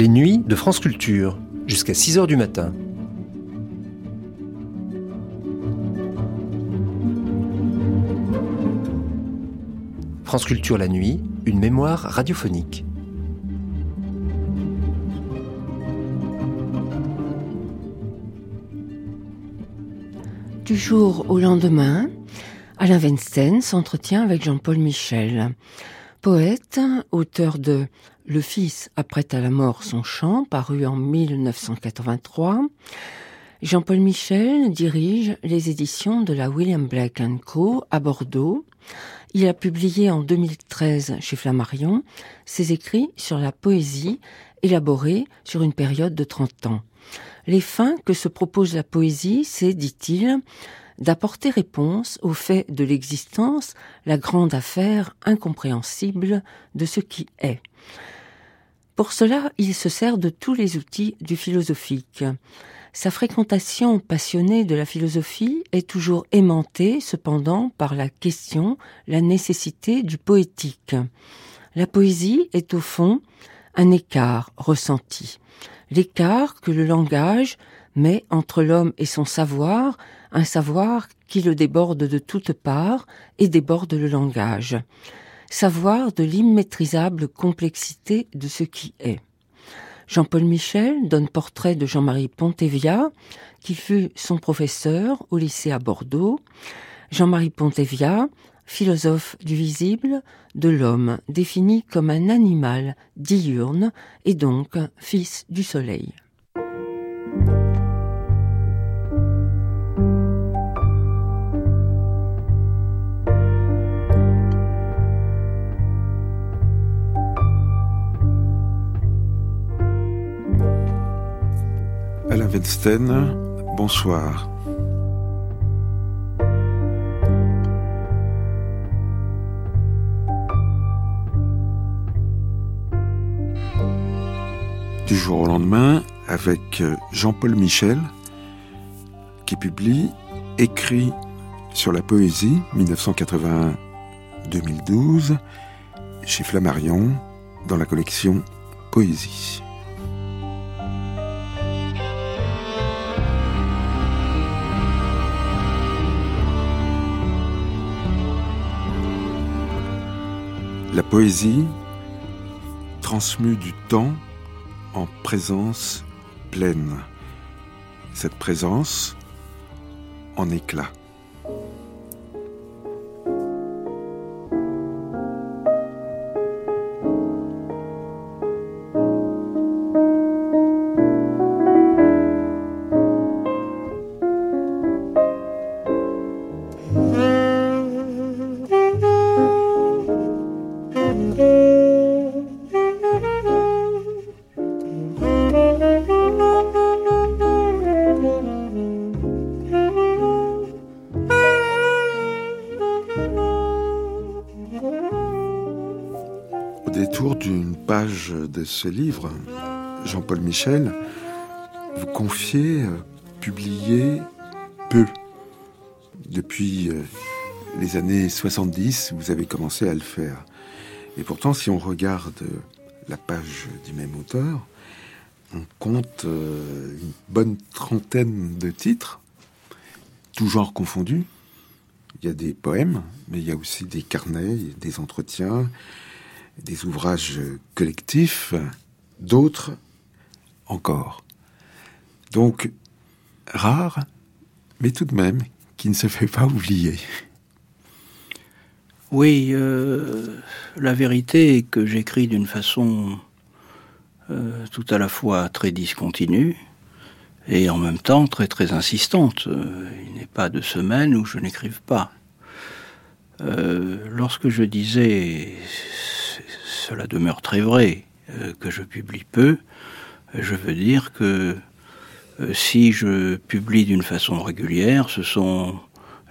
les nuits de France Culture, jusqu'à 6h du matin. France Culture la nuit, une mémoire radiophonique. Du jour au lendemain, Alain Weinstein s'entretient avec Jean-Paul Michel, poète, auteur de Le fils apprête à la mort son chant, paru en 1983. Jean-Paul Michel dirige les éditions de la William Blake Co. à Bordeaux. Il a publié en 2013 chez Flammarion ses écrits sur la poésie élaborés sur une période de 30 ans. Les fins que se propose la poésie, c'est, dit-il, d'apporter réponse au fait de l'existence, la grande affaire incompréhensible de ce qui est. Pour cela, il se sert de tous les outils du philosophique. Sa fréquentation passionnée de la philosophie est toujours aimantée, cependant, par la question, la nécessité du poétique. La poésie est au fond un écart ressenti, l'écart que le langage met entre l'homme et son savoir, un savoir qui le déborde de toutes parts et déborde le langage. Savoir de l'immaîtrisable complexité de ce qui est. Jean-Paul Michel donne portrait de Jean-Marie Pontevia, qui fut son professeur au lycée à Bordeaux. Jean-Marie Pontevia, philosophe du visible, de l'homme, défini comme un animal diurne et donc fils du soleil. Weinstein, bonsoir. Du jour au lendemain, avec euh, Jean-Paul Michel, qui publie Écrit sur la poésie 1981-2012 chez Flammarion dans la collection Poésie. La poésie transmue du temps en présence pleine. Cette présence en éclat. Ce livre, Jean-Paul Michel, vous confiez euh, publier peu. Depuis euh, les années 70, vous avez commencé à le faire. Et pourtant, si on regarde la page du même auteur, on compte euh, une bonne trentaine de titres, tout genre confondus. Il y a des poèmes, mais il y a aussi des carnets, des entretiens, des ouvrages collectifs, d'autres encore. Donc, rare, mais tout de même, qui ne se fait pas oublier. Oui, euh, la vérité est que j'écris d'une façon euh, tout à la fois très discontinue et en même temps très très insistante. Euh, il n'est pas de semaine où je n'écrive pas. lorsque je disais cela demeure très vrai, euh, que je publie peu, je veux dire que euh, si je publie d'une façon régulière, ce sont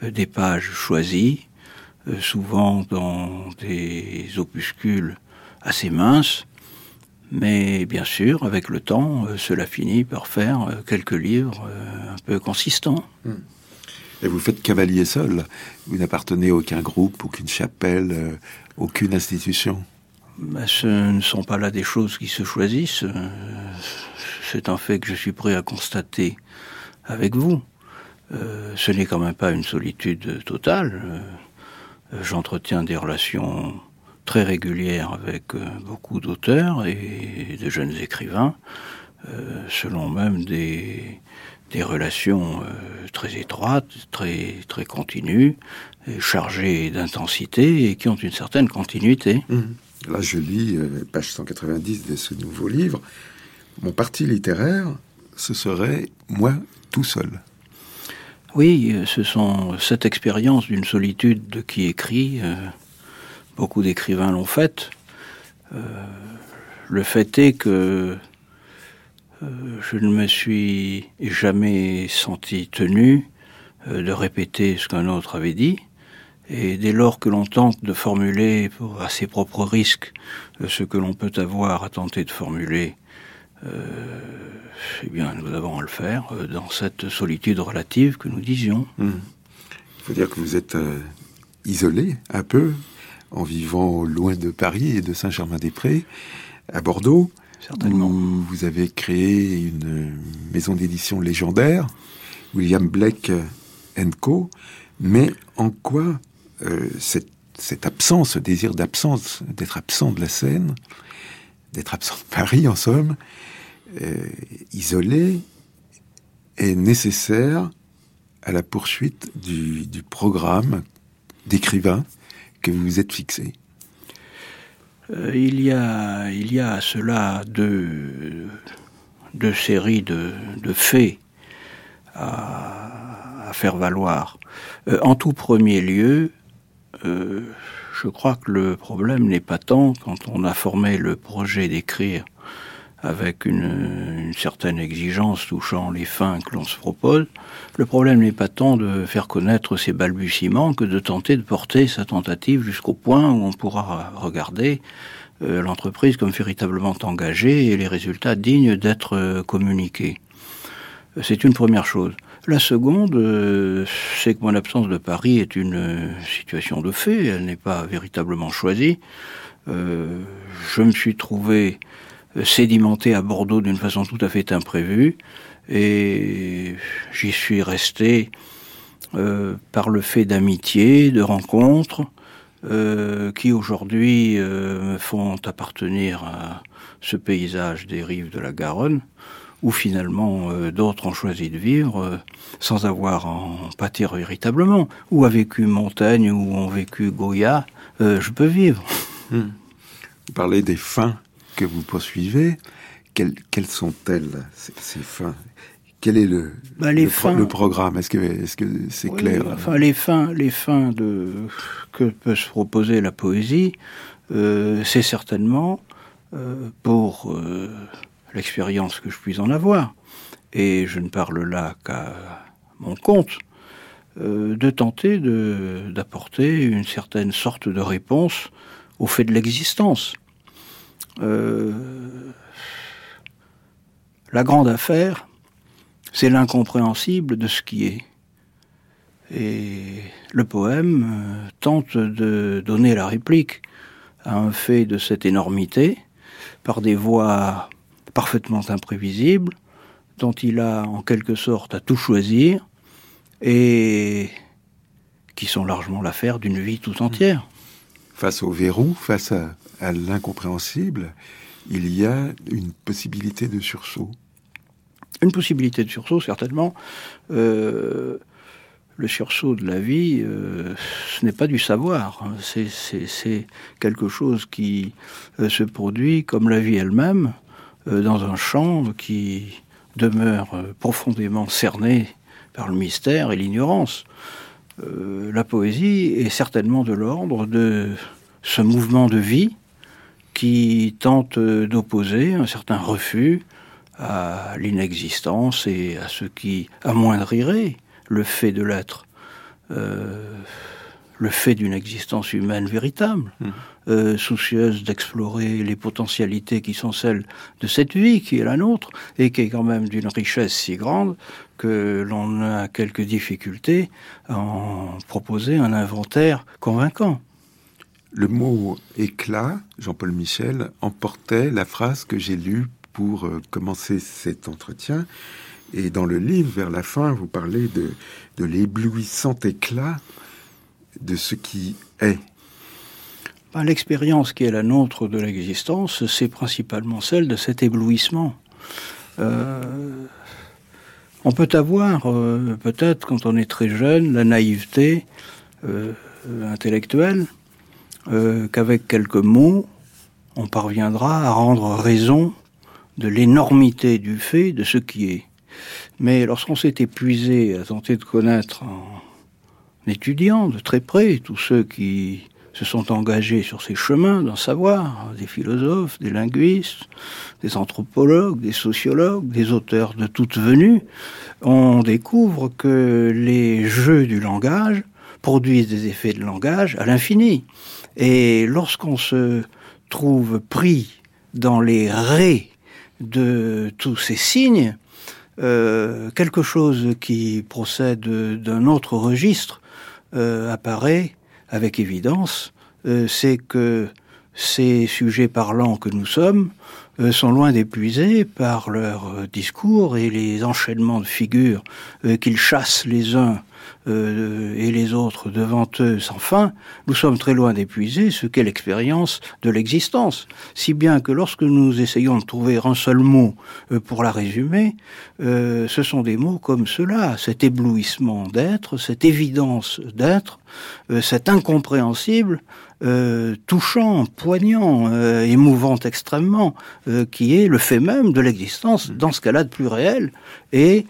euh, des pages choisies, souvent dans des opuscules assez minces, mais bien sûr, avec le temps, cela finit par faire quelques livres un peu consistants. Hmm. Et vous faites cavalier seul? Vous n'appartenez à aucun groupe, aucune chapelle, aucune institution? Ben, Ce ne sont pas là des choses qui se choisissent. C'est un fait que je suis prêt à constater avec vous. Euh, ce n'est quand même pas une solitude totale. Euh, j'entretiens des relations très régulières avec euh, beaucoup d'auteurs et de jeunes écrivains, selon même des, des relations très étroites, très, très continues, chargées d'intensité et qui ont une certaine continuité. Mmh. Là, je lis page 190 de ce nouveau livre. Mon parti littéraire, ce serait moi tout seul. Oui, ce sont cette expérience d'une solitude de qui écrit. Euh, beaucoup d'écrivains l'ont faite. Euh, le fait est que euh, je ne me suis jamais senti tenu de répéter ce qu'un autre avait dit. Et dès lors que l'on tente de formuler à ses propres risques ce que l'on peut avoir à tenter de formuler euh, eh bien, nous avons à le faire euh, dans cette solitude relative que nous disions. Hmm. Il faut dire que vous êtes euh, isolé un peu en vivant loin de Paris et de Saint-Germain-des-Prés, à Bordeaux. Certainement. Où vous avez créé une maison d'édition légendaire, William Blake Co. Mais en quoi cette, cette, absence, ce désir d'absence, d'être absent de la scène, d'être absent de Paris en somme, euh, isolé est nécessaire à la poursuite du, programme d'écrivain que vous vous êtes fixé euh, il, y a, il y a à cela deux, deux séries de, faits à, faire valoir. Euh, en tout premier lieu, je crois que le problème n'est pas tant quand on a formé le projet d'écrire avec une, certaine exigence touchant les fins que l'on se propose. Le problème n'est pas tant de faire connaître ses balbutiements que de tenter de porter sa tentative jusqu'au point où on pourra regarder euh, l'entreprise comme véritablement engagée et les résultats dignes d'être euh, communiqués. C'est une première chose. La seconde, euh, c'est que mon absence de Paris est une situation de fait, elle n'est pas véritablement choisie. je me suis trouvé sédimenté à Bordeaux d'une façon tout à fait imprévue. Et j'y suis resté euh, par le fait d'amitié, de rencontres, euh, qui aujourd'hui euh, me font appartenir à ce paysage des rives de la Garonne, où finalement d'autres ont choisi de vivre sans avoir en pâtir véritablement, où a vécu Montaigne, où ont vécu Goya, je peux vivre. Hmm. Vous parlez des fins que vous poursuivez, quelles, sont-elles, ces, fins? Quel est le, bah, le, programme? Est-ce que c'est -ce c'est clair? Enfin, les fins, les fins de que peut se proposer la poésie, euh, c'est certainement euh, pour euh, l'expérience que je puis en avoir, et je ne parle là qu'à mon compte, de tenter d'apporter une certaine sorte de réponse au fait de l'existence. Euh, la grande affaire, c'est l'incompréhensible de ce qui est. Et le poème euh, tente de donner la réplique à un fait de cette énormité par des voies parfaitement imprévisibles, dont il a en quelque sorte à tout choisir, et qui sont largement l'affaire d'une vie tout entière. Face au verrou, face à, à l'incompréhensible, il y a une possibilité de sursaut. Une possibilité de sursaut, certainement. Euh, le sursaut de la vie, euh, ce n'est pas du savoir. C'est quelque chose qui euh, se produit comme la vie elle-même, dans un champ qui demeure profondément cerné par le mystère et l'ignorance. la poésie est certainement de l'ordre de ce mouvement de vie qui tente d'opposer un certain refus à l'inexistence et à ce qui amoindrirait le fait de l'être, euh, le fait d'une existence humaine véritable, mmh. Euh, soucieuse d'explorer les potentialités qui sont celles de cette vie qui est la nôtre et qui est quand même d'une richesse si grande que l'on a quelques difficultés à en proposer un inventaire convaincant. Le mot éclat, Jean-Paul Michel, emportait la phrase que j'ai lue pour euh, commencer cet entretien. Et dans le livre, vers la fin, vous parlez de, de l'éblouissant éclat de ce qui est. Ben, l'expérience qui est la nôtre de l'existence, c'est principalement celle de cet éblouissement. Euh, on peut avoir, euh, peut-être quand on est très jeune, la naïveté euh, intellectuelle, qu'avec quelques mots, on parviendra à rendre raison de l'énormité du fait de ce qui est. Mais lorsqu'on s'est épuisé à tenter de connaître en étudiant de très près tous ceux qui se sont engagés sur ces chemins d'en savoir, des philosophes, des linguistes, des anthropologues, des sociologues, des auteurs de toute venue, on découvre que les jeux du langage produisent des effets de langage à l'infini. Et lorsqu'on se trouve pris dans les raies de tous ces signes, euh, quelque chose qui procède d'un autre registre euh, apparaît avec évidence, euh, c'est que ces sujets parlants que nous sommes sont loin d'épuiser par leur euh, discours et les enchaînements de figures qu'ils chassent les uns et les autres devant eux sans fin, nous sommes très loin d'épuiser ce qu'est l'expérience de l'existence. Si bien que lorsque nous essayons de trouver un seul mot pour la résumer, ce sont des mots comme cela, cet éblouissement d'être, cette évidence d'être, cet incompréhensible euh, touchant, poignant, euh, émouvant extrêmement, euh, qui est le fait même de l'existence dans ce cas-là de plus réel, et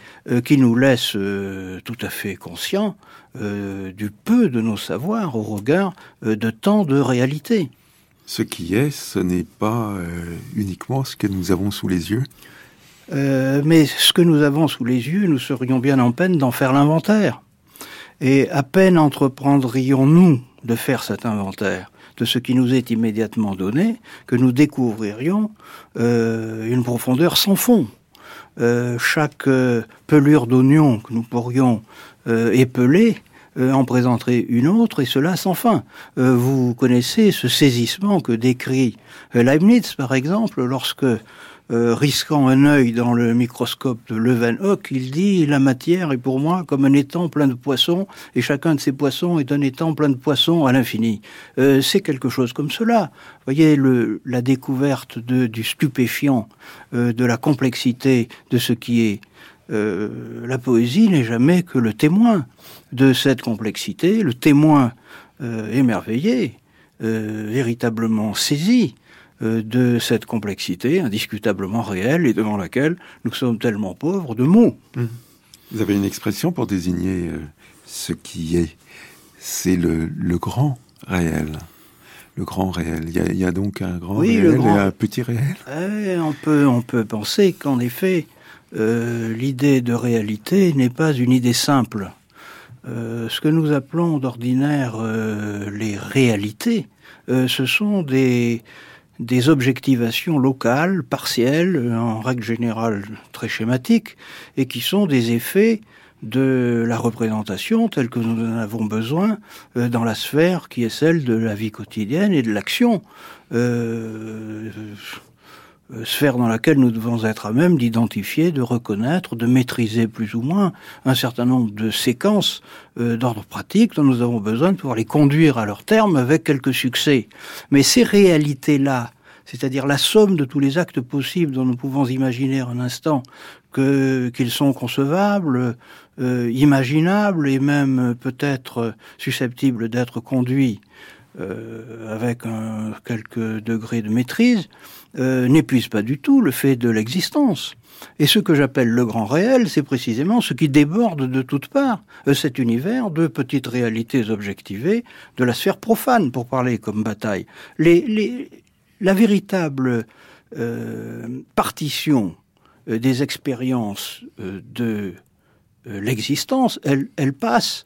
qui nous laisse tout à fait conscients du peu de nos savoirs au regard de tant de réalité. Ce qui est, ce n'est pas uniquement ce que nous avons sous les yeux mais ce que nous avons sous les yeux, nous serions bien en peine d'en faire l'inventaire. Et à peine entreprendrions-nous de faire cet inventaire de ce qui nous est immédiatement donné, que nous découvririons euh, une profondeur sans fond. Euh, chaque euh, pelure d'oignon que nous pourrions épeler en présenterait une autre, et cela sans fin. vous connaissez ce saisissement que décrit Leibniz, par exemple, lorsque euh, risquant un œil dans le microscope de Leeuwenhoek, il dit la matière est pour moi comme un étang plein de poissons, et chacun de ces poissons est un étang plein de poissons à l'infini. Euh, c'est quelque chose comme cela. Voyez la découverte du stupéfiant, euh, de la complexité de ce qui est. la poésie n'est jamais que le témoin de cette complexité, le témoin émerveillé, véritablement saisi euh, de cette complexité indiscutablement réelle et devant laquelle nous sommes tellement pauvres de mots. Mmh. Vous avez une expression pour désigner euh, ce qui est. C'est le, grand réel. Le grand réel. Il y a, donc un grand réel et un petit réel. Eh, on, peut, on peut penser qu'en effet, euh, l'idée de réalité n'est pas une idée simple. ce que nous appelons d'ordinaire les réalités, ce sont des, des objectivations locales, partielles, en règle générale très schématiques, et qui sont des effets de la représentation telle que nous en avons besoin euh, dans la sphère qui est celle de la vie quotidienne et de l'action. Euh, sphère dans laquelle nous devons être à même d'identifier, de reconnaître, de maîtriser plus ou moins un certain nombre de séquences d'ordre pratique dont nous avons besoin de pouvoir les conduire à leur terme avec quelques succès. Mais ces réalités-là, c'est-à-dire la somme de tous les actes possibles dont nous pouvons imaginer un instant qu'ils sont concevables, euh, imaginables et même peut-être susceptibles d'être conduits euh, avec un, quelques degrés de maîtrise, euh, n'épuise pas du tout le fait de l'existence. Et ce que j'appelle le grand réel, c'est précisément ce qui déborde de toutes parts euh, cet univers de petites réalités objectivées de la sphère profane, pour parler comme bataille. La véritable partition des expériences de l'existence, elle, passe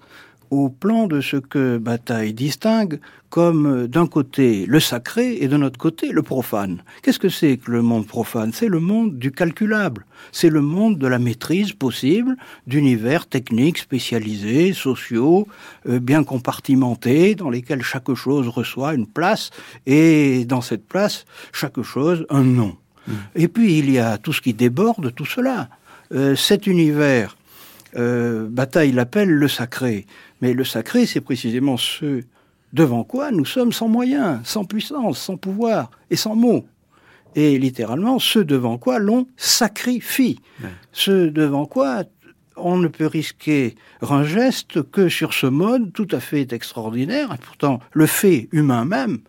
au plan de ce que Bataille distingue comme euh, d'un côté le sacré et de notre côté le profane. Qu'est-ce que c'est que le monde profane? C'est le monde du calculable, c'est le monde de la maîtrise possible d'univers techniques spécialisés, sociaux, euh, bien compartimentés, dans lesquels chaque chose reçoit une place et dans cette place, chaque chose un nom. Mmh. Et puis il y a tout ce qui déborde tout cela. Euh, cet univers, Bataille l'appelle le sacré, mais le sacré c'est précisément ce devant quoi nous sommes sans moyens, sans puissance, sans pouvoir et sans mots. Et littéralement, ce devant quoi l'on sacrifie. Ce devant quoi on ne peut risquer un geste que sur ce mode tout à fait extraordinaire, et pourtant le fait humain même,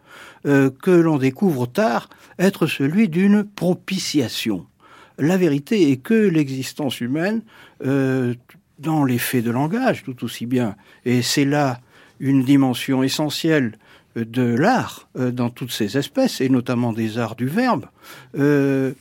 euh, que l'on découvre tard être celui d'une propitiation. La vérité est que l'existence humaine, euh, dans les faits de langage tout aussi bien, et c'est là une dimension essentielle de l'art euh, dans toutes ses espèces, et notamment des arts du verbe, euh,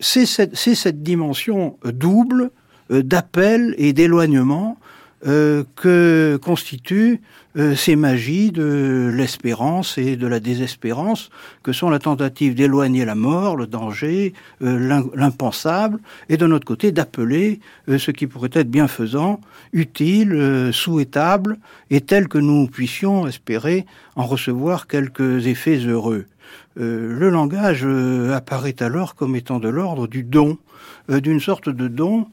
c'est cette, dimension double euh, d'appel et d'éloignement que constitue euh, ces magies de l'espérance et de la désespérance, que sont la tentative d'éloigner la mort, le danger, euh, l'impensable, et de notre côté d'appeler euh, ce qui pourrait être bienfaisant, utile, souhaitable, et tel que nous puissions espérer en recevoir quelques effets heureux. le langage apparaît alors comme étant de l'ordre du don, d'une sorte de don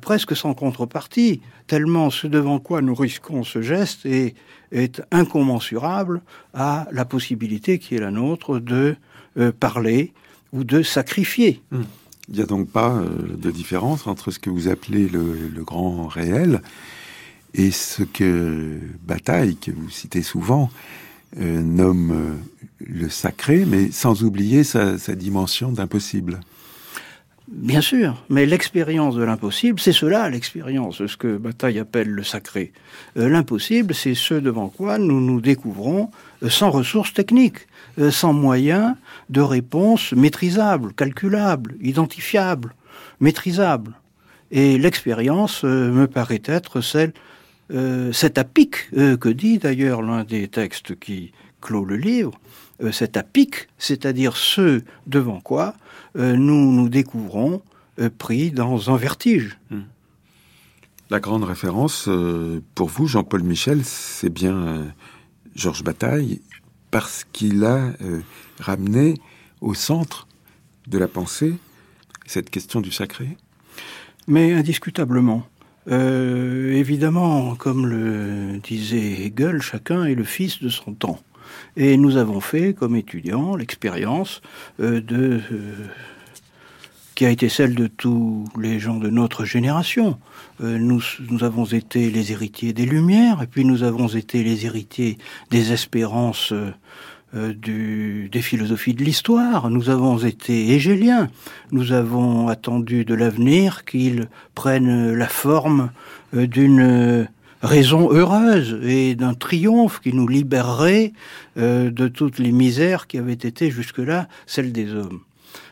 presque sans contrepartie, tellement ce devant quoi nous risquons ce geste est incommensurable à la possibilité qui est la nôtre de euh, parler ou de sacrifier. Hmm. Il n'y a donc pas euh, de différence entre ce que vous appelez le, grand réel et ce que Bataille, que vous citez souvent, euh, nomme le sacré, mais sans oublier sa dimension d'impossible. Bien sûr, mais l'expérience de l'impossible, c'est cela l'expérience, ce que Bataille appelle le sacré. Euh, l'impossible, c'est ce devant quoi nous nous découvrons euh, sans ressources techniques, euh, sans moyens de réponse maîtrisables, calculables, identifiables, maîtrisables. Et l'expérience me paraît être celle, cet apic que dit d'ailleurs l'un des textes qui clôt le livre, cet apic, c'est-à-dire ce devant quoi nous nous découvrons euh, pris dans un vertige. Hmm. La grande référence euh, pour vous, Jean-Paul Michel, c'est bien Georges Bataille, parce qu'il a ramené au centre de la pensée cette question du sacré Mais indiscutablement. évidemment, comme le disait Hegel, chacun est le fils de son temps. Et nous avons fait, comme étudiants, l'expérience euh, euh, qui a été celle de tous les gens de notre génération. Euh, nous, nous avons été les héritiers des Lumières, et puis nous avons été les héritiers des espérances des philosophies de l'histoire. Nous avons été hégéliens. Nous avons attendu de l'avenir qu'il prenne la forme d'une raison heureuse et d'un triomphe qui nous libérerait euh, de toutes les misères qui avaient été jusque-là celles des hommes.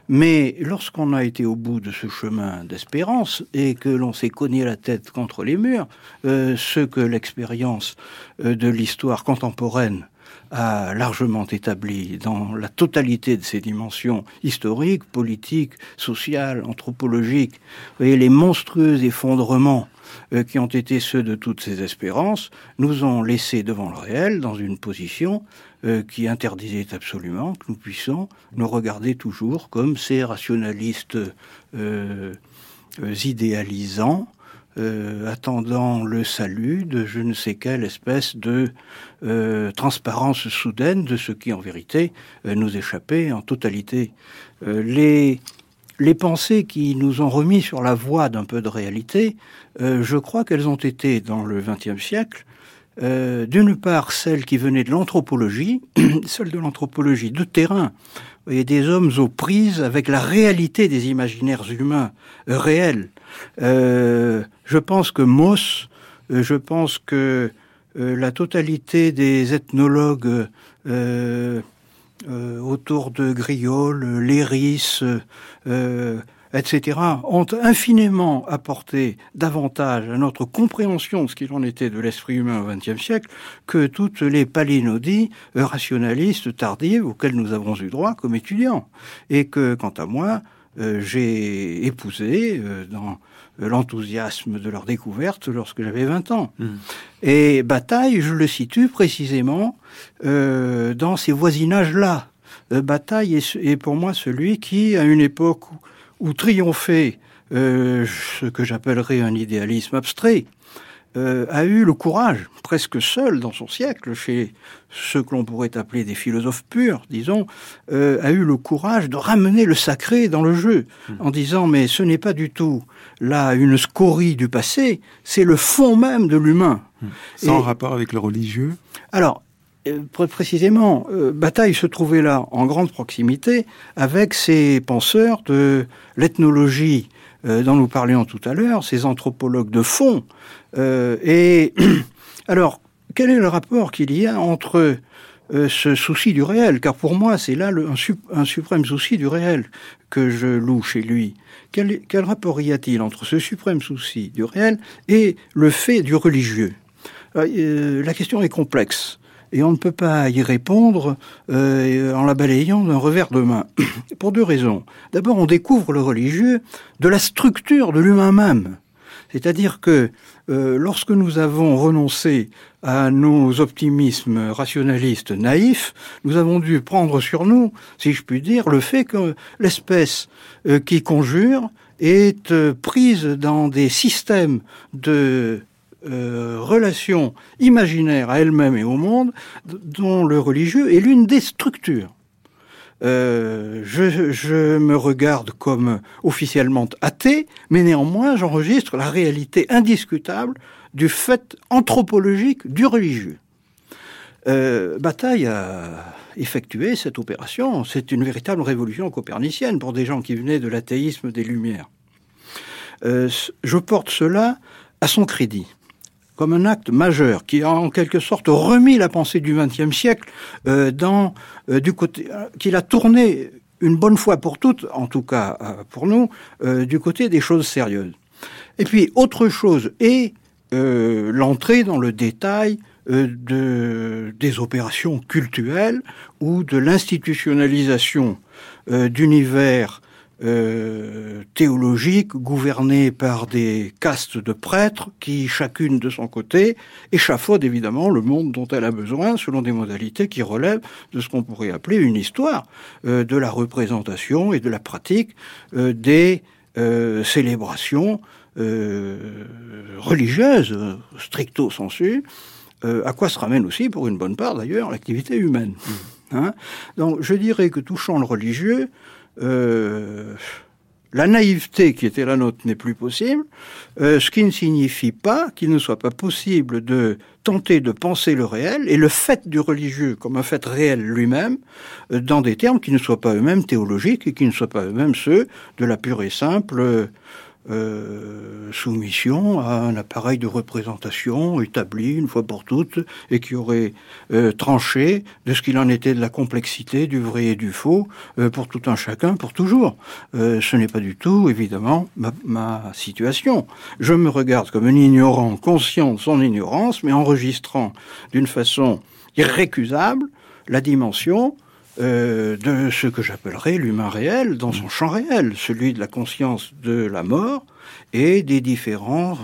Mais lorsqu'on a été au bout de ce chemin d'espérance et que l'on s'est cogné la tête contre les murs, euh, ce que l'expérience euh, de l'histoire contemporaine a largement établi dans la totalité de ses dimensions historiques, politiques, sociales, anthropologiques, et les monstrueux effondrements euh, qui ont été ceux de toutes ces espérances, nous ont laissés devant le réel dans une position euh, qui interdisait absolument que nous puissions nous regarder toujours comme ces rationalistes euh, idéalisants, attendant le salut de je ne sais quelle espèce de transparence soudaine de ce qui en vérité nous échappait en totalité. les les pensées qui nous ont remis sur la voie d'un peu de réalité, euh, je crois qu'elles ont été dans le XXe siècle, euh, d'une part celles qui venaient de l'anthropologie, celles de l'anthropologie de terrain, et des hommes aux prises avec la réalité des imaginaires humains euh, réels. je pense que Moss, je pense que la totalité des ethnologues euh, autour de Griol, Léris, euh, etc., ont infiniment apporté davantage à notre compréhension de ce qu'il en était de l'esprit humain au XXe siècle que toutes les palinodies rationalistes tardives auxquelles nous avons eu droit comme étudiants. Et que, quant à moi, euh, j'ai épousé euh, dans l'enthousiasme de leur découverte lorsque j'avais 20 ans. Mmh. Et Bataille, je le situe précisément euh, dans ces voisinages-là. Bataille est, pour moi celui qui, à une époque où, où triomphait ce que j'appellerais un idéalisme abstrait, euh, a eu le courage, presque seul dans son siècle, chez ceux que l'on pourrait appeler des philosophes purs, disons, euh, a eu le courage de ramener le sacré dans le jeu, hmm. en disant mais ce n'est pas du tout là une scorie du passé, c'est le fond même de l'humain. Hmm. Sans rapport avec le religieux? Alors, euh, précisément, Bataille se trouvait là en grande proximité avec ces penseurs de l'ethnologie dont nous parlions tout à l'heure, ces anthropologues de fond, euh, et alors, quel est le rapport qu'il y a entre euh, ce souci du réel? Car pour moi, c'est là un, suprême souci du réel que je loue chez lui. Quel, rapport y a-t-il entre ce suprême souci du réel et le fait du religieux? Euh, La question est complexe et on ne peut pas y répondre en la balayant d'un revers de main. Pour deux raisons. D'abord, on découvre le religieux de la structure de l'humain même. C'est-à-dire que euh, lorsque nous avons renoncé à nos optimismes rationalistes naïfs, nous avons dû prendre sur nous, si je puis dire, le fait que l'espèce euh, qui conjure est euh, prise dans des systèmes de relations imaginaires à elle-même et au monde, dont le religieux est l'une des structures. Euh, je, me regarde comme officiellement athée, mais néanmoins j'enregistre la réalité indiscutable du fait anthropologique du religieux. Euh, Bataille a effectué cette opération. C'est une véritable révolution copernicienne pour des gens qui venaient de l'athéisme des Lumières. Euh, je porte cela à son crédit comme un acte majeur qui a en quelque sorte remis la pensée du XXe siècle euh, dans euh, du côté euh, qu'il a tourné une bonne fois pour toutes, en tout cas pour nous, du côté des choses sérieuses. Et puis autre chose est l'entrée dans le détail de, des opérations cultuelles ou de l'institutionnalisation d'univers euh, théologique gouvernée par des castes de prêtres qui, chacune de son côté, échafaudent évidemment le monde dont elle a besoin selon des modalités qui relèvent de ce qu'on pourrait appeler une histoire euh, de la représentation et de la pratique euh, des célébrations religieuses, stricto sensu, à quoi se ramène aussi, pour une bonne part d'ailleurs, l'activité humaine. Mmh. Hein? Donc je dirais que touchant le religieux, euh, la naïveté qui était la nôtre n'est plus possible, euh, ce qui ne signifie pas qu'il ne soit pas possible de tenter de penser le réel et le fait du religieux comme un fait réel lui-même euh, dans des termes qui ne soient pas eux-mêmes théologiques et qui ne soient pas eux-mêmes ceux de la pure et simple euh, soumission à un appareil de représentation établi une fois pour toutes et qui aurait euh, tranché de ce qu'il en était de la complexité du vrai et du faux euh, pour tout un chacun, pour toujours. ce n'est pas du tout, évidemment, ma, ma, situation. Je me regarde comme un ignorant, conscient de son ignorance, mais enregistrant d'une façon irrécusable la dimension euh, de ce que j'appellerais l'humain réel dans son champ réel, celui de la conscience de la mort et des différents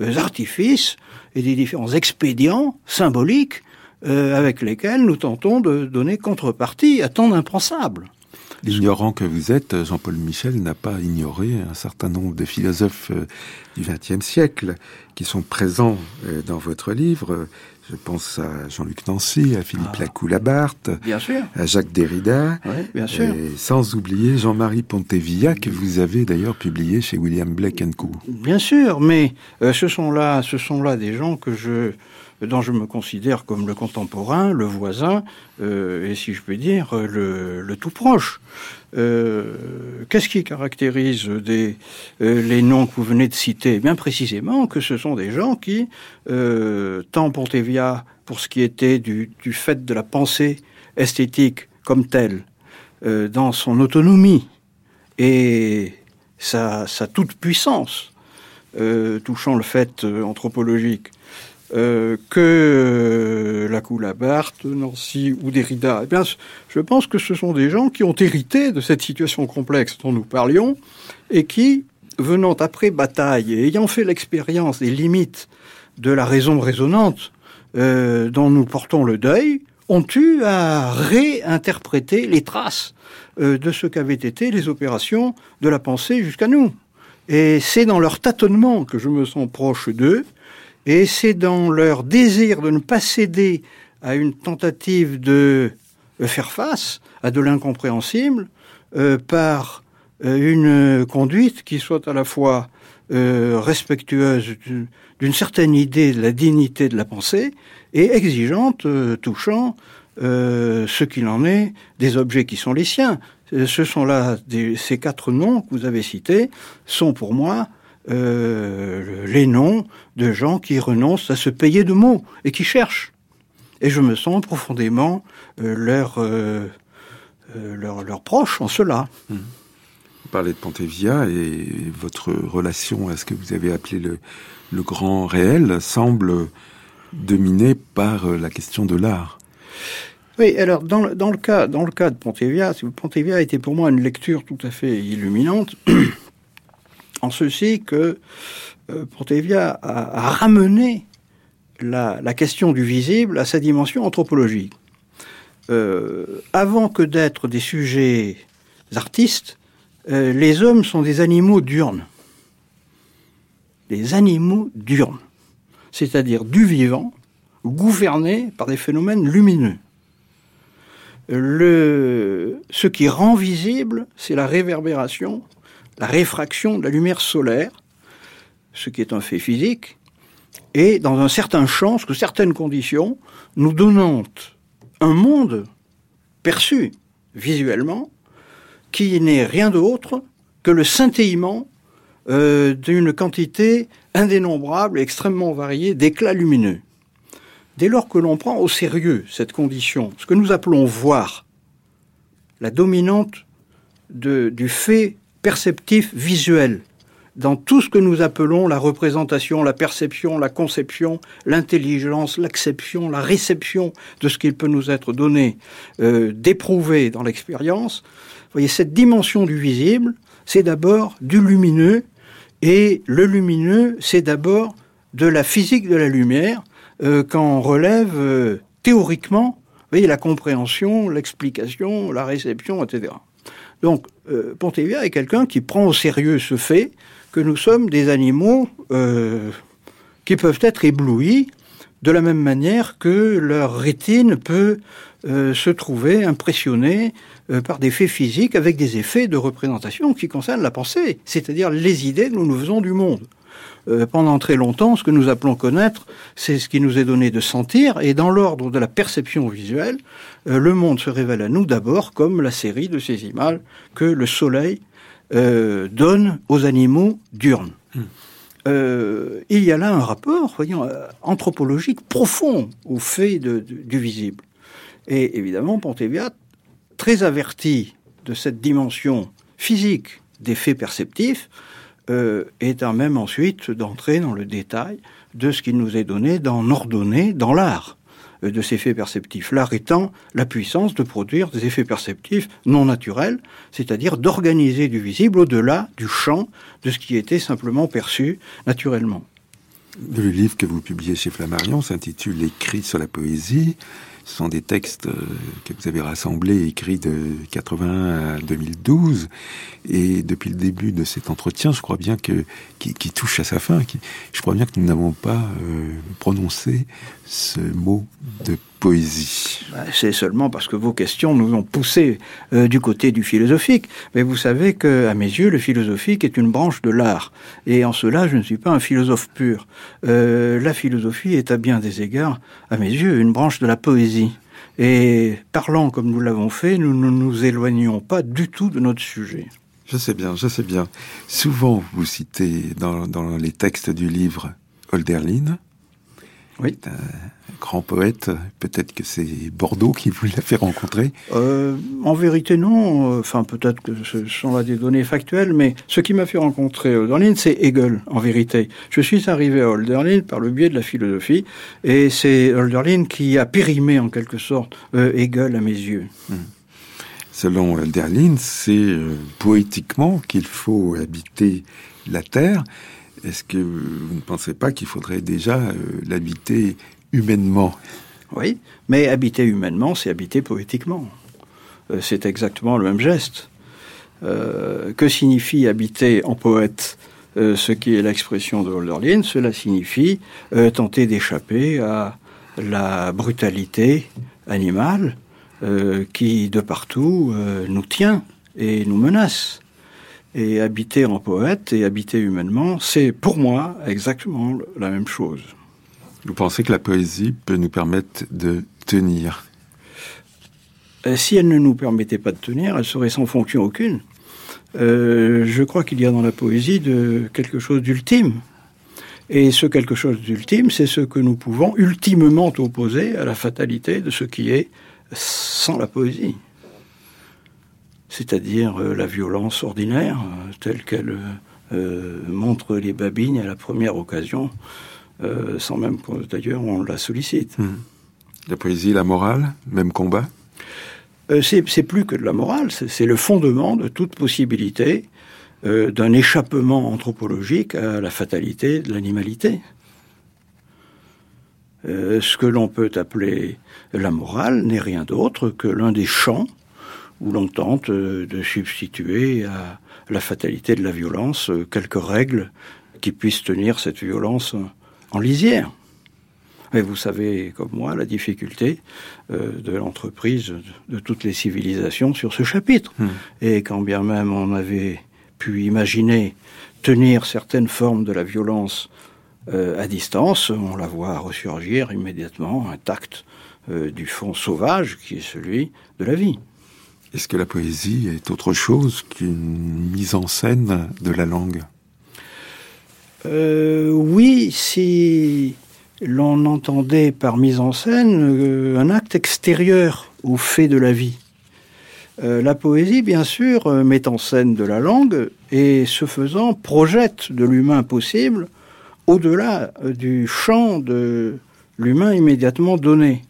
euh, artifices et des différents expédients symboliques euh, avec lesquels nous tentons de donner contrepartie à tant d'impensables. L'ignorant que vous êtes, Jean-Paul Michel n'a pas ignoré un certain nombre de philosophes du XXe siècle qui sont présents dans votre livre. Je pense à Jean-Luc Nancy, à Philippe ah. Lacou-Labarthe, à Jacques Derrida, bien sûr. et sans oublier Jean-Marie Pontevilla que vous avez d'ailleurs publié chez William Blake Co. Bien sûr, mais euh, ce sont là, ce sont là des gens que je dont je me considère comme le contemporain, le voisin, euh, et si je peux dire, le, tout proche. Euh, qu'est-ce qui caractérise euh, les noms que vous venez de citer? Bien précisément que ce sont des gens qui, tant Pontevia, pour ce qui était du, fait de la pensée esthétique comme telle, dans son autonomie, et sa, toute puissance, euh, touchant le fait anthropologique, euh, que la Barthes, Nancy ou Derrida, eh bien, je pense que ce sont des gens qui ont hérité de cette situation complexe dont nous parlions et qui, venant après bataille et ayant fait l'expérience des limites de la raison résonante dont nous portons le deuil, ont eu à réinterpréter les traces euh, de ce qu'avaient été les opérations de la pensée jusqu'à nous. Et c'est dans leur tâtonnement que je me sens proche d'eux, et c'est dans leur désir de ne pas céder à une tentative de faire face à de l'incompréhensible euh, par euh, une conduite qui soit à la fois respectueuse d'une certaine idée de la dignité de la pensée et exigeante, touchant euh, ce qu'il en est des objets qui sont les siens. Euh, ce sont là ces quatre noms que vous avez cités sont pour moi euh, les noms de gens qui renoncent à se payer de mots et qui cherchent. Et je me sens profondément leur, leur, leur proche en cela. Mmh. Vous parlez de Pontevia et votre relation à ce que vous avez appelé le, le grand réel semble dominée par la question de l'art. Oui, alors dans le, dans le, cas, dans le cas de Pontevia, Pontevia a été pour moi une lecture tout à fait illuminante, en ceci que euh, Pontevia a, ramené la, question du visible à sa dimension anthropologique. Euh, avant que d'être des sujets artistes, euh, les hommes sont des animaux diurnes. Des animaux diurnes, c'est-à-dire du vivant, gouverné par des phénomènes lumineux. Ce qui rend visible, c'est la réverbération, la réfraction de la lumière solaire, ce qui est un fait physique, et dans un certain champ, sous certaines conditions, nous donnant un monde perçu visuellement qui n'est rien d'autre que le scintillement euh, d'une quantité indénombrable et extrêmement variée d'éclats lumineux. Dès lors que l'on prend au sérieux cette condition, ce que nous appelons voir, la dominante du fait perceptif visuel, dans tout ce que nous appelons la représentation, la perception, la conception, l'intelligence, l'acception, la réception de ce qu'il peut nous être donné, euh, d'éprouver dans l'expérience, voyez, cette dimension du visible, c'est d'abord du lumineux, et le lumineux, c'est d'abord de la physique de la lumière, euh, quand on relève euh, théoriquement voyez, la compréhension, l'explication, la réception, etc. Donc, euh, Pontevia est quelqu'un qui prend au sérieux ce fait que nous sommes des animaux euh, qui peuvent être éblouis de la même manière que leur rétine peut se trouver impressionnée par des faits physiques avec des effets de représentation qui concernent la pensée, c'est-à-dire les idées que nous nous faisons du monde. Euh, pendant très longtemps, ce que nous appelons connaître, c'est ce qui nous est donné de sentir, et dans l'ordre de la perception visuelle, euh, le monde se révèle à nous d'abord comme la série de ces images que le soleil euh, donne aux animaux diurnes. Hmm. il y a là un rapport, voyons, anthropologique profond au fait du visible. Et évidemment, Ponteviat, très averti de cette dimension physique des faits perceptifs, euh, étant même ensuite d'entrer dans le détail de ce qui nous est donné d'en ordonner dans l'art euh, de ces faits perceptifs. L'art étant la puissance de produire des effets perceptifs non naturels, c'est-à-dire d'organiser du visible au-delà du champ de ce qui était simplement perçu naturellement. Le livre que vous publiez chez Flammarion s'intitule Écrit sur la poésie. Ce sont des textes euh, que vous avez rassemblés, écrits de 80 à 2012. Et depuis le début de cet entretien, je crois bien que qui, touche à sa fin, je crois bien que nous n'avons pas euh, prononcé ce mot de poésie. Bah, c'est seulement parce que vos questions nous ont poussé euh, du côté du philosophique. Mais vous savez que, à mes yeux, le philosophique est une branche de l'art. Et en cela, je ne suis pas un philosophe pur. Euh, la philosophie est à bien des égards, à mes yeux, une branche de la poésie. Et parlant comme nous l'avons fait, nous ne nous éloignons pas du tout de notre sujet. Je sais bien, je sais bien. Souvent, vous citez dans, dans les textes du livre Holderlin. Oui. Grand poète. Peut-être que c'est Bordeaux qui vous l'a fait rencontrer. Euh, en vérité, non. Enfin, peut-être que ce sont là des données factuelles, mais ce qui m'a fait rencontrer Hölderlin, c'est Hegel, en vérité. Je suis arrivé à Hölderlin par le biais de la philosophie, et c'est Hölderlin qui a périmé, en quelque sorte, euh, Hegel à mes yeux. Hmm. Selon Hölderlin, c'est euh, poétiquement qu'il faut habiter la Terre. Est-ce que vous ne pensez pas qu'il faudrait déjà l'habiter humainement. Oui, mais habiter humainement, c'est habiter poétiquement. Euh, c'est exactement le même geste. Euh, que signifie habiter en poète euh, ce qui est l'expression de Hölderlin Cela signifie tenter d'échapper à la brutalité animale qui, de partout, nous tient et nous menace. Et habiter en poète et habiter humainement, c'est pour moi exactement la même chose. Vous pensez que la poésie peut nous permettre de tenir? Euh, Si elle ne nous permettait pas de tenir, elle serait sans fonction aucune. Euh, je crois qu'il y a dans la poésie quelque chose d'ultime. Et ce quelque chose d'ultime, c'est ce que nous pouvons ultimement opposer à la fatalité de ce qui est sans la poésie. C'est-à-dire euh, la violence ordinaire, telle qu'elle montre les babines à la première occasion euh, sans même d'ailleurs on la sollicite. Hmm. La poésie, la morale, même combat? Euh, C'est plus que de la morale, c'est le fondement de toute possibilité euh, d'un échappement anthropologique à la fatalité de l'animalité. ce que l'on peut appeler la morale n'est rien d'autre que l'un des champs où l'on tente de substituer à la fatalité de la violence quelques règles qui puissent tenir cette violence en lisière. Et vous savez, comme moi, la difficulté euh, de l'entreprise de, toutes les civilisations sur ce chapitre. Hmm. Et quand bien même on avait pu imaginer tenir certaines formes de la violence euh, à distance, on la voit ressurgir immédiatement intacte euh, du fond sauvage qui est celui de la vie. Est-ce que la poésie est autre chose qu'une mise en scène de la langue? Euh, oui, si l'on entendait par mise en scène euh, un acte extérieur au fait de la vie. Euh, la poésie, bien sûr, met en scène de la langue et, ce faisant, projette de l'humain possible au-delà du champ de l'humain immédiatement donné.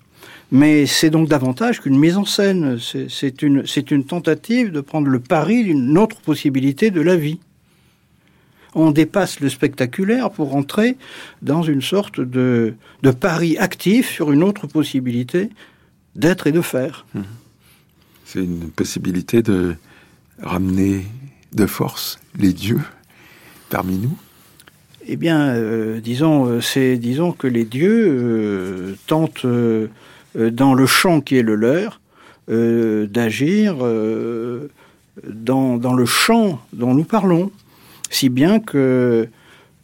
Mais c'est donc davantage qu'une mise en scène, c'est une, une tentative de prendre le pari d'une autre possibilité de la vie on dépasse le spectaculaire pour entrer dans une sorte de, pari actif sur une autre possibilité d'être et de faire. Mmh. C'est une possibilité de ramener de force les dieux parmi nous Eh bien, euh, disons, euh, c'est disons que les dieux euh, tentent dans le champ qui est le leur d'agir dans, dans, le champ dont nous parlons. Si bien que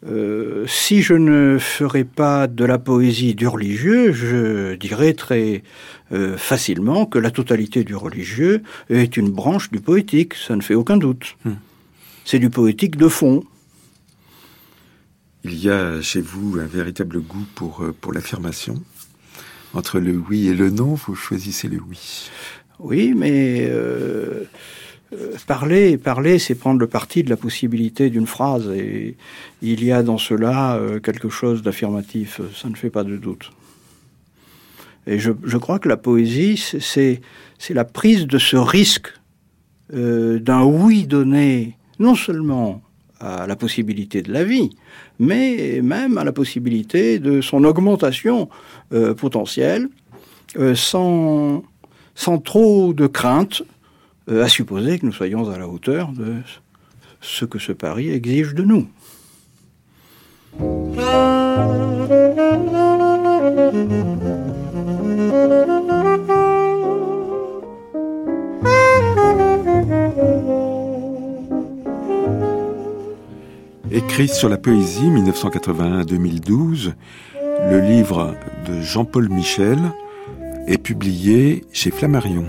euh, si je ne ferais pas de la poésie du religieux, je dirais très euh, facilement que la totalité du religieux est une branche du poétique, ça ne fait aucun doute. Hmm. C'est du poétique de fond. Il y a chez vous un véritable goût pour, euh, pour l'affirmation. Entre le oui et le non, vous choisissez le oui. Oui, mais euh, parler, parler, c'est prendre le parti de la possibilité d'une phrase, et il y a dans cela euh, quelque chose d'affirmatif, ça ne fait pas de doute. Et je, crois que la poésie, c'est la prise de ce risque euh, d'un oui donné, non seulement à la possibilité de la vie, mais même à la possibilité de son augmentation potentielle, sans, sans trop de crainte, euh, à supposer que nous soyons à la hauteur de ce que ce pari exige de nous. Écrit sur la poésie 1981-2012, le livre de Jean-Paul Michel est publié chez Flammarion.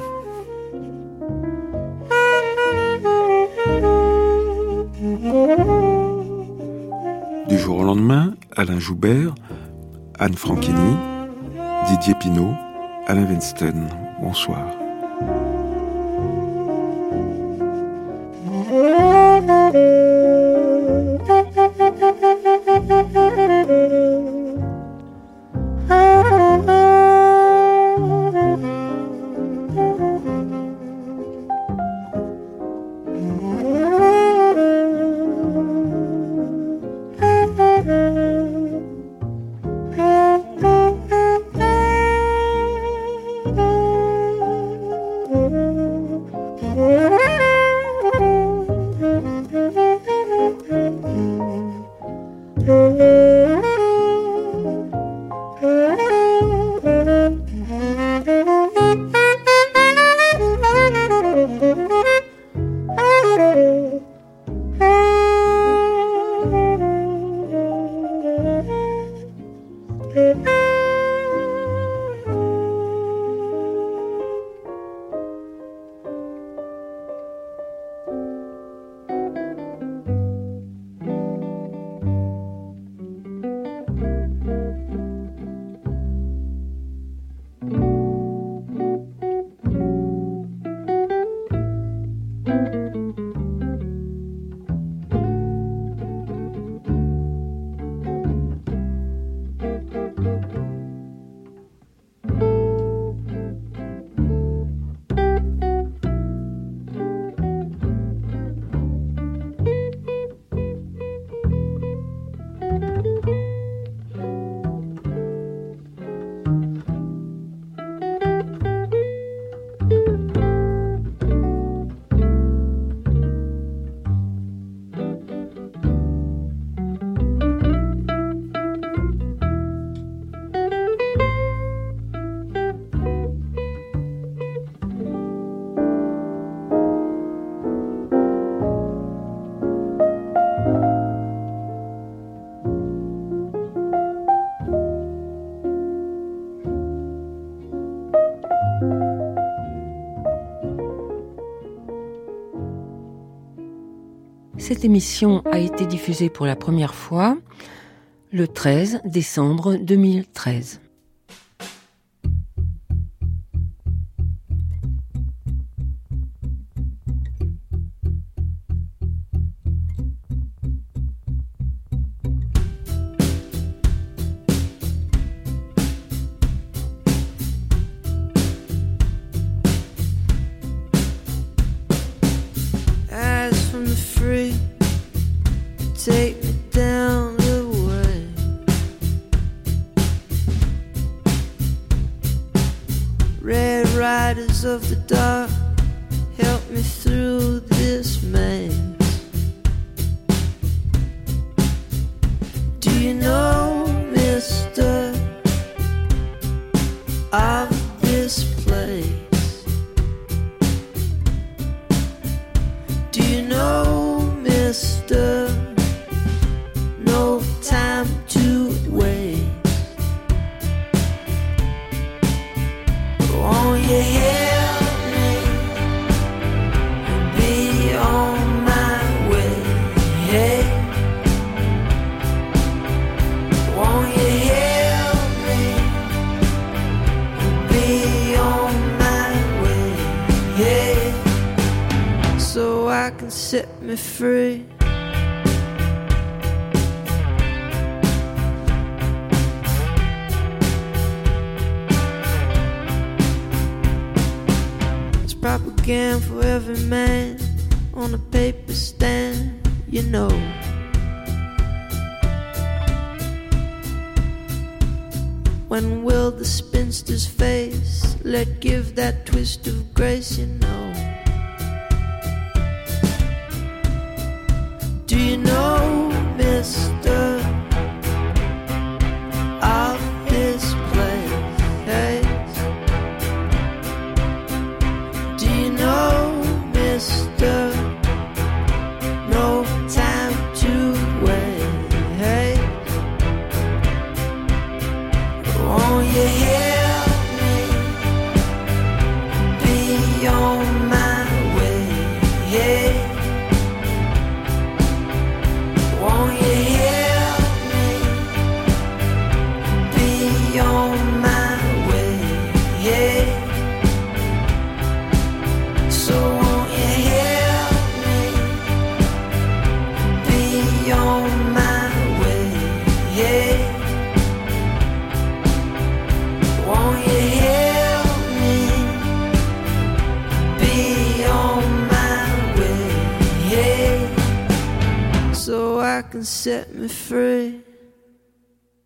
jour au lendemain, Alain Joubert, Anne Franchini, Didier Pinault, Alain Weinstein. Bonsoir. cette émission a été diffusée pour la première fois le 13 décembre 2013. riders of the dark, help me through this maze. When will the spinster's face let give that twist of grace, you know? It.